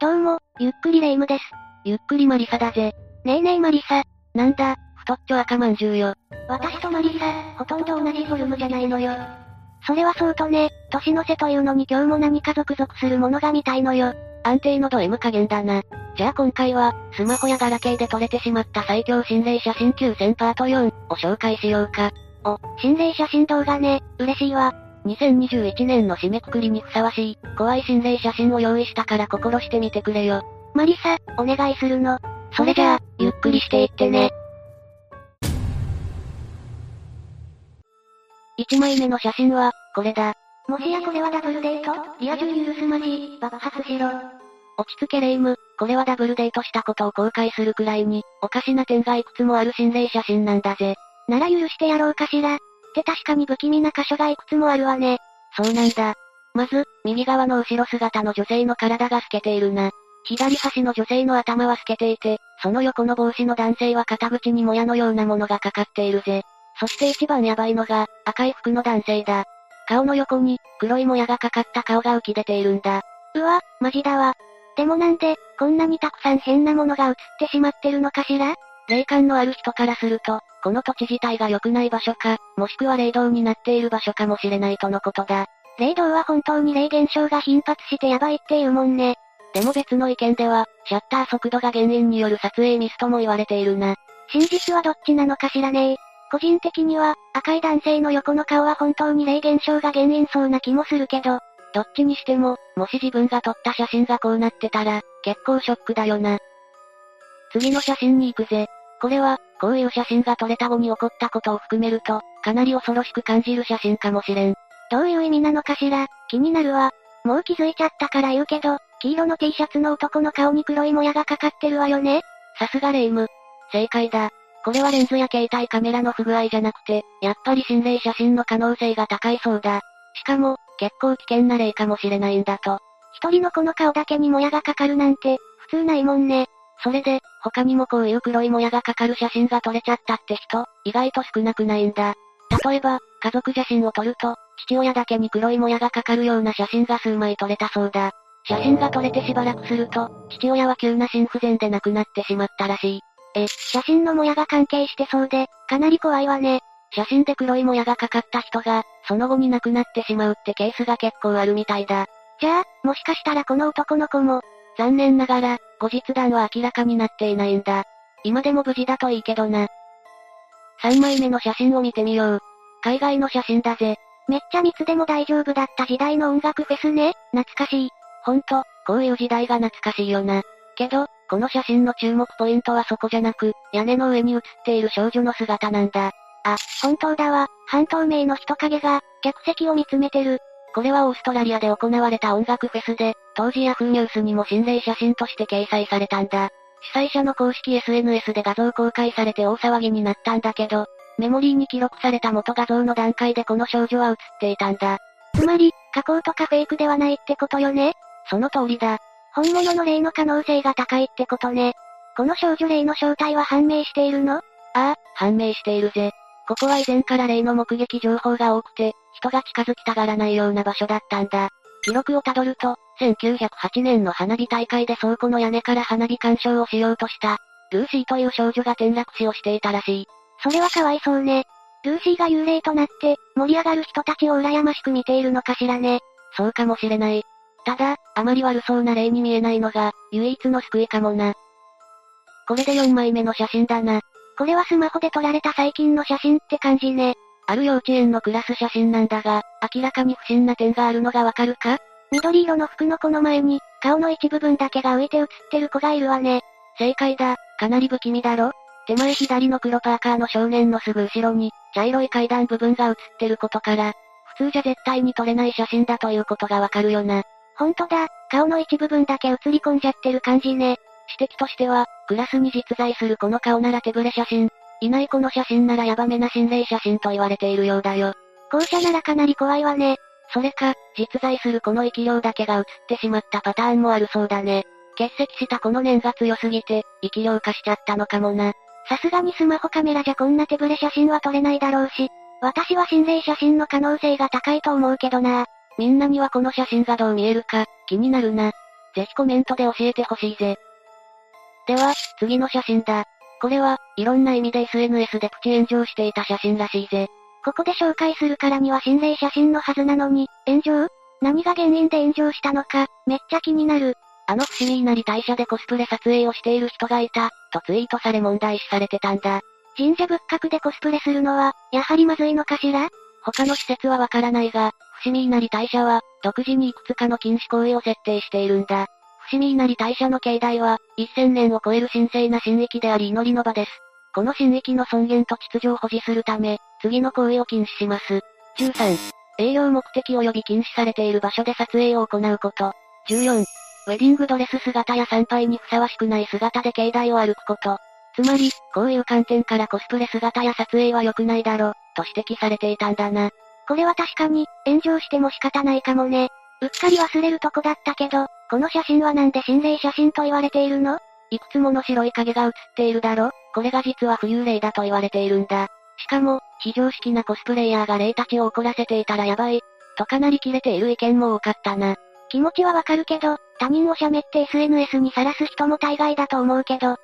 どうも、ゆっくりレ夢ムです。ゆっくりマリサだぜ。ねえねえマリサ。なんだ、太っちょ赤まんじゅうよ。私とマリサ、ほとんど同じフォルムじゃないのよ。それはそうとね、年の瀬というのに今日も何か続々するものが見たいのよ。安定のド M 加減だな。じゃあ今回は、スマホやガラケーで撮れてしまった最強心霊写真9000パート4を紹介しようか。お、心霊写真動画ね、嬉しいわ。2021年の締めくくりにふさわしい、怖い心霊写真を用意したから心してみてくれよ。マリサ、お願いするの。それじゃあ、ゆっくりしていってね。1枚目の写真は、これだ。もしやこれはダブルデート？リア充許すまじ、爆発しろ。落ち着けレイム、これはダブルデートしたことを後悔するくらいに、おかしな点がいくつもある心霊写真なんだぜ。なら許してやろうかしら。って確かに不気味な箇所がいくつもあるわね。そうなんだ。まず、右側の後ろ姿の女性の体が透けているな。左端の女性の頭は透けていて、その横の帽子の男性は肩口にもやのようなものがかかっているぜ。そして一番ヤバいのが、赤い服の男性だ。顔の横に、黒いもやがかかった顔が浮き出ているんだ。うわ、マジだわ。でもなんで、こんなにたくさん変なものが映ってしまってるのかしら？霊感のある人からすると、この土地自体が良くない場所か、もしくは霊道になっている場所かもしれないとのことだ。霊道は本当に霊現象が頻発してやばいっていうもんね。でも別の意見では、シャッター速度が原因による撮影ミスとも言われているな。真実はどっちなのかしらね個人的には、赤い男性の横の顔は本当に霊現象が原因そうな気もするけど、どっちにしても、もし自分が撮った写真がこうなってたら、結構ショックだよな。次の写真に行くぜ。これは、こういう写真が撮れた後に起こったことを含めると、かなり恐ろしく感じる写真かもしれん。どういう意味なのかしら、気になるわ。もう気づいちゃったから言うけど、黄色の T シャツの男の顔に黒いもやがかかってるわよね？さすがレイム。正解だ。これはレンズや携帯カメラの不具合じゃなくて、やっぱり心霊写真の可能性が高いそうだ。しかも、結構危険な例かもしれないんだと。一人の子の顔だけにもやがかかるなんて、普通ないもんね。それで、他にもこういう黒いもやがかかる写真が撮れちゃったって人、意外と少なくないんだ。例えば、家族写真を撮ると、父親だけに黒いもやがかかるような写真が数枚撮れたそうだ。写真が撮れてしばらくすると、父親は急な心不全で亡くなってしまったらしい。え、写真のもやが関係してそうで、かなり怖いわね。写真で黒いもやがかかった人が、その後に亡くなってしまうってケースが結構あるみたいだ。じゃあ、もしかしたらこの男の子も、残念ながら、後日談は明らかになっていないんだ。今でも無事だといいけどな。3枚目の写真を見てみよう。海外の写真だぜ。めっちゃ密でも大丈夫だった時代の音楽フェスね。懐かしい。ほんと、こういう時代が懐かしいよな。けど、この写真の注目ポイントはそこじゃなく、屋根の上に写っている少女の姿なんだ。あ、本当だわ。半透明の人影が、客席を見つめてる。これはオーストラリアで行われた音楽フェスで、当時ヤフーニュースにも心霊写真として掲載されたんだ。主催者の公式 SNS で画像公開されて大騒ぎになったんだけど、メモリーに記録された元画像の段階でこの少女は写っていたんだ。つまり、加工とかフェイクではないってことよね？その通りだ。本物の霊の可能性が高いってことね。この少女霊の正体は判明しているの？ああ、判明しているぜ。ここは以前から霊の目撃情報が多くて、人が近づきたがらないような場所だったんだ。記録をたどると、1908年の花火大会で倉庫の屋根から花火鑑賞をしようとした、ルーシーという少女が転落死をしていたらしい。それはかわいそうね。ルーシーが幽霊となって、盛り上がる人たちを羨ましく見ているのかしらね。そうかもしれない。ただ、あまり悪そうな霊に見えないのが、唯一の救いかもな。これで4枚目の写真だな。これはスマホで撮られた最近の写真って感じね。ある幼稚園のクラス写真なんだが、明らかに不審な点があるのがわかるか？緑色の服の子の前に、顔の一部分だけが浮いて写ってる子がいるわね。正解だ、かなり不気味だろ？手前左の黒パーカーの少年のすぐ後ろに、茶色い階段部分が写ってることから、普通じゃ絶対に撮れない写真だということがわかるよな。ほんとだ、顔の一部分だけ映り込んじゃってる感じね。指摘としては、クラスに実在するこの顔なら手ぶれ写真、いないこの写真ならヤバめな心霊写真と言われているようだよ。後者ならかなり怖いわね。それか、実在するこの生き量だけが映ってしまったパターンもあるそうだね。欠席したこの念が強すぎて、生き量化しちゃったのかもな。さすがにスマホカメラじゃこんな手ぶれ写真は撮れないだろうし、私は心霊写真の可能性が高いと思うけどな。みんなにはこの写真がどう見えるか、気になるな。ぜひコメントで教えてほしいぜ。では、次の写真だ。これは、いろんな意味で SNS でプチ炎上していた写真らしいぜ。ここで紹介するからには心霊写真のはずなのに、炎上？何が原因で炎上したのか、めっちゃ気になる。あの伏見稲荷大社でコスプレ撮影をしている人がいた、とツイートされ問題視されてたんだ。神社仏閣でコスプレするのは、やはりまずいのかしら？他の施設はわからないが、伏見稲荷大社は、独自にいくつかの禁止行為を設定しているんだ。伏見稲荷大社の境内は、1000年を超える神聖な神域であり祈りの場です。この神域の尊厳と秩序を保持するため、次の行為を禁止します。13、営業目的及び禁止されている場所で撮影を行うこと。14、ウェディングドレス姿や参拝にふさわしくない姿で境内を歩くこと。つまり、こういう観点からコスプレ姿や撮影は良くないだろ、と指摘されていたんだな。これは確かに、炎上しても仕方ないかもね。うっかり忘れるとこだったけど、この写真はなんで心霊写真と言われているの？いくつもの白い影が写っているだろ？これが実は浮遊霊だと言われているんだ。しかも、非常識なコスプレイヤーが霊たちを怒らせていたらやばい。とかなり切れている意見も多かったな。気持ちはわかるけど、他人を喋って SNS にさらす人も大概だと思うけど。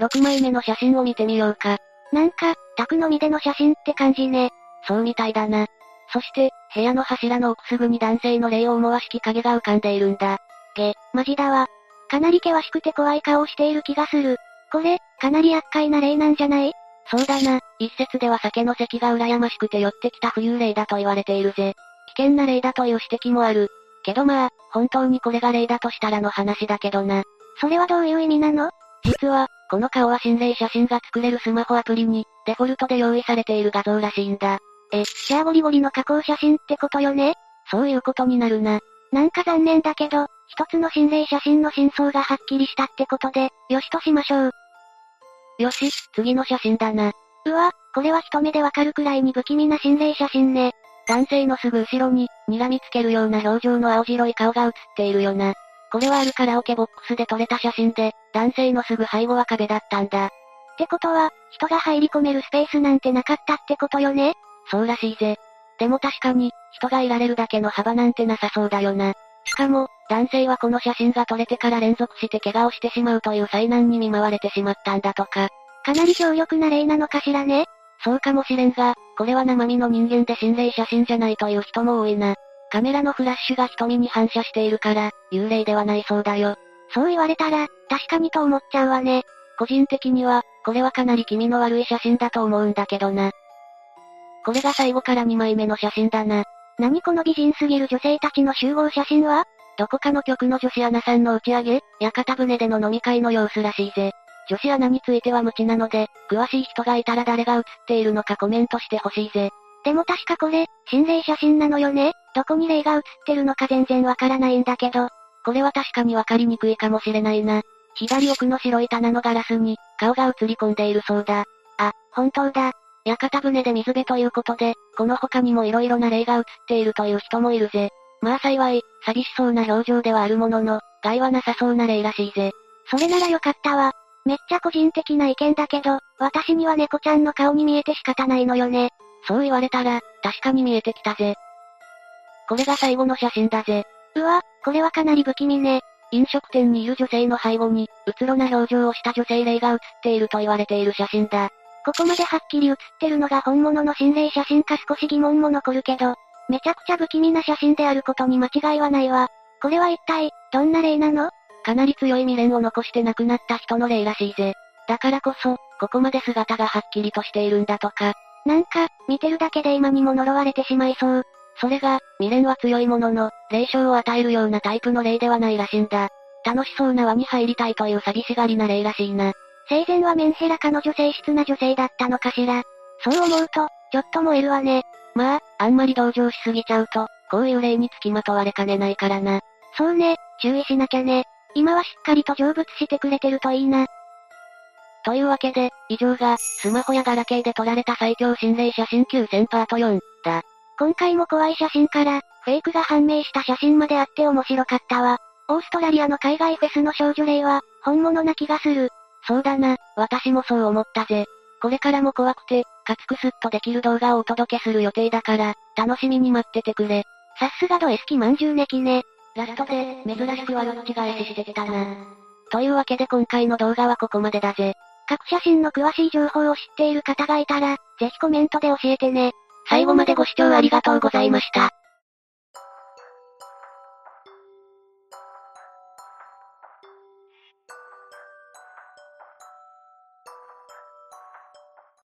6枚目の写真を見てみようか。なんか、宅飲みでの写真って感じね。そうみたいだな。そして、部屋の柱の奥すぐに男性の霊を思わしき影が浮かんでいるんだ。げ、マジだわ。かなり険しくて怖い顔をしている気がする。これ、かなり厄介な霊なんじゃない？そうだな。一説では酒の席が羨ましくて寄ってきた浮遊霊だと言われているぜ。危険な霊だという指摘もある。けどまあ、本当にこれが霊だとしたらの話だけどな。それはどういう意味なの？実は、この顔は心霊写真が作れるスマホアプリに、デフォルトで用意されている画像らしいんだ。え、シャーゴリゴリの加工写真ってことよね？そういうことになるな。なんか残念だけど、一つの心霊写真の真相がはっきりしたってことで、よしとしましょう。よし、次の写真だな。うわ、これは一目でわかるくらいに不気味な心霊写真ね。男性のすぐ後ろに、睨みつけるような表情の青白い顔が映っているよな。これはあるカラオケボックスで撮れた写真で、男性のすぐ背後は壁だったんだ。ってことは、人が入り込めるスペースなんてなかったってことよね？そうらしいぜ。でも確かに、人がいられるだけの幅なんてなさそうだよな。しかも、男性はこの写真が撮れてから連続して怪我をしてしまうという災難に見舞われてしまったんだとか。かなり強力な例なのかしらねそうかもしれんが、これは生身の人間で心霊写真じゃないという人も多いな。カメラのフラッシュが瞳に反射しているから、幽霊ではないそうだよ。そう言われたら、確かにと思っちゃうわね。個人的には、これはかなり気味の悪い写真だと思うんだけどな。これが最後から2枚目の写真だな。何この美人すぎる女性たちの集合写真は？どこかの局の女子アナさんの打ち上げ、屋形船での飲み会の様子らしいぜ。女子アナについては無知なので、詳しい人がいたら誰が写っているのかコメントしてほしいぜ。でも確かこれ、心霊写真なのよね？どこに霊が写ってるのか全然わからないんだけど。これは確かにわかりにくいかもしれないな。左奥の白い棚のガラスに、顔が映り込んでいるそうだ。あ、本当だ。屋形船で水辺ということで、この他にも色々な霊が映っているという人もいるぜ。まあ幸い、寂しそうな表情ではあるものの、害はなさそうな霊らしいぜ。それならよかったわ。めっちゃ個人的な意見だけど、私には猫ちゃんの顔に見えて仕方ないのよね。そう言われたら、確かに見えてきたぜ。これが最後の写真だぜ。うわ、これはかなり不気味ね。飲食店にいる女性の背後に、うつろな表情をした女性霊が写っていると言われている写真だ。ここまではっきり写ってるのが本物の心霊写真か少し疑問も残るけど、めちゃくちゃ不気味な写真であることに間違いはないわ。これは一体、どんな霊なの？かなり強い未練を残して亡くなった人の霊らしいぜ。だからこそ、ここまで姿がはっきりとしているんだとか。なんか、見てるだけで今にも呪われてしまいそう。それが、未練は強いものの、霊障を与えるようなタイプの霊ではないらしいんだ。楽しそうな輪に入りたいという寂しがりな霊らしいな。生前はメンヘラ彼女性質な女性だったのかしら。そう思うと、ちょっと燃えるわね。まあ、あんまり同情しすぎちゃうと、こういう霊につきまとわれかねないからな。そうね、注意しなきゃね。今はしっかりと成仏してくれてるといいな。というわけで、以上が、スマホやガラケーで撮られた最強心霊写真9000パート4、だ。今回も怖い写真から、フェイクが判明した写真まであって面白かったわ。オーストラリアの海外フェスの少女霊は、本物な気がする。そうだな、私もそう思ったぜ。これからも怖くて、かつくすっとできる動画をお届けする予定だから、楽しみに待っててくれ。さすがドエスキまんじゅうネキね。ラストで、珍しく悪口返ししてきたな。というわけで今回の動画はここまでだぜ。各写真の詳しい情報を知っている方がいたら、ぜひコメントで教えてね。最後までご視聴ありがとうございました。